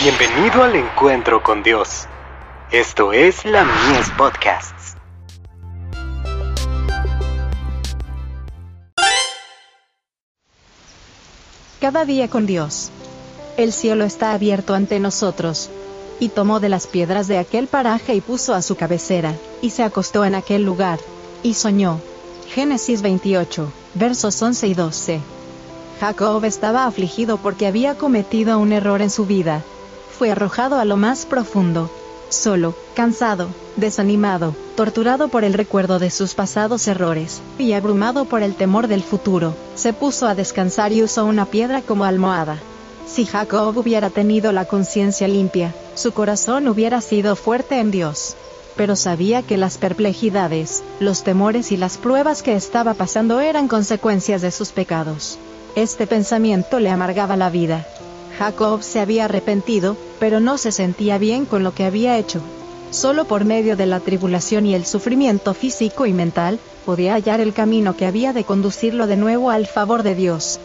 Bienvenido al encuentro con Dios. Esto es la Mies Podcasts. Cada día con Dios. El cielo está abierto ante nosotros. Y tomó de las piedras de aquel paraje y puso a su cabecera, y se acostó en aquel lugar, y soñó. Génesis 28, versos 11 y 12. Jacob estaba afligido porque había cometido un error en su vida. Fue arrojado a lo más profundo. Solo, cansado, desanimado, torturado por el recuerdo de sus pasados errores, y abrumado por el temor del futuro, se puso a descansar y usó una piedra como almohada. Si Jacob hubiera tenido la conciencia limpia, su corazón hubiera sido fuerte en Dios. Pero sabía que las perplejidades, los temores y las pruebas que estaba pasando eran consecuencias de sus pecados. Este pensamiento le amargaba la vida. Jacob se había arrepentido, pero no se sentía bien con lo que había hecho. Solo por medio de la tribulación y el sufrimiento físico y mental, podía hallar el camino que había de conducirlo de nuevo al favor de Dios.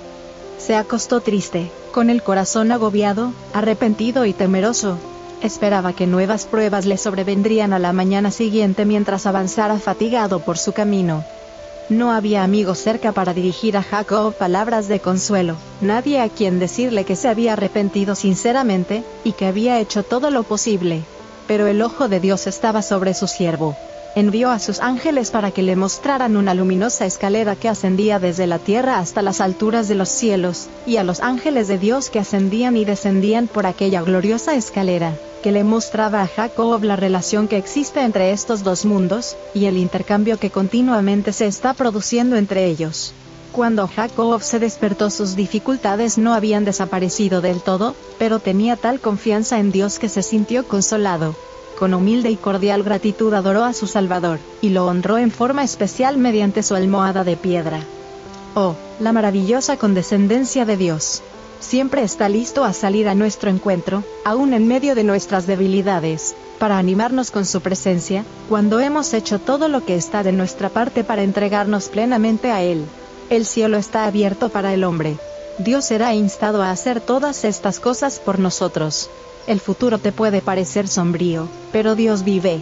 Se acostó triste, con el corazón agobiado, arrepentido y temeroso. Esperaba que nuevas pruebas le sobrevendrían a la mañana siguiente mientras avanzara fatigado por su camino. No había amigo cerca para dirigir a Jacob palabras de consuelo, nadie a quien decirle que se había arrepentido sinceramente, y que había hecho todo lo posible. Pero el ojo de Dios estaba sobre su siervo. Envió a sus ángeles para que le mostraran una luminosa escalera que ascendía desde la tierra hasta las alturas de los cielos, y a los ángeles de Dios que ascendían y descendían por aquella gloriosa escalera que le mostraba a Jacob la relación que existe entre estos dos mundos, y el intercambio que continuamente se está produciendo entre ellos. Cuando Jacob se despertó sus dificultades no habían desaparecido del todo, pero tenía tal confianza en Dios que se sintió consolado. Con humilde y cordial gratitud adoró a su Salvador, y lo honró en forma especial mediante su almohada de piedra. Oh, la maravillosa condescendencia de Dios siempre está listo a salir a nuestro encuentro, aún en medio de nuestras debilidades, para animarnos con su presencia, cuando hemos hecho todo lo que está de nuestra parte para entregarnos plenamente a Él. El cielo está abierto para el hombre. Dios será instado a hacer todas estas cosas por nosotros. El futuro te puede parecer sombrío, pero Dios vive.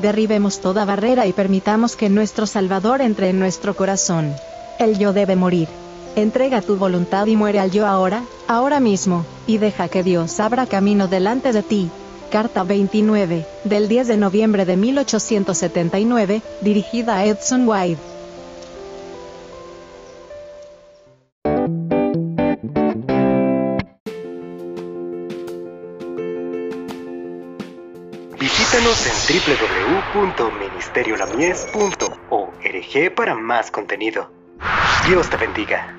Derribemos toda barrera y permitamos que nuestro Salvador entre en nuestro corazón. El yo debe morir. Entrega tu voluntad y muere al yo ahora, ahora mismo, y deja que Dios abra camino delante de ti. Carta 29, del 10 de noviembre de 1879, dirigida a Edson White. Visítanos en www.ministeriolamies.org para más contenido. Dios te bendiga.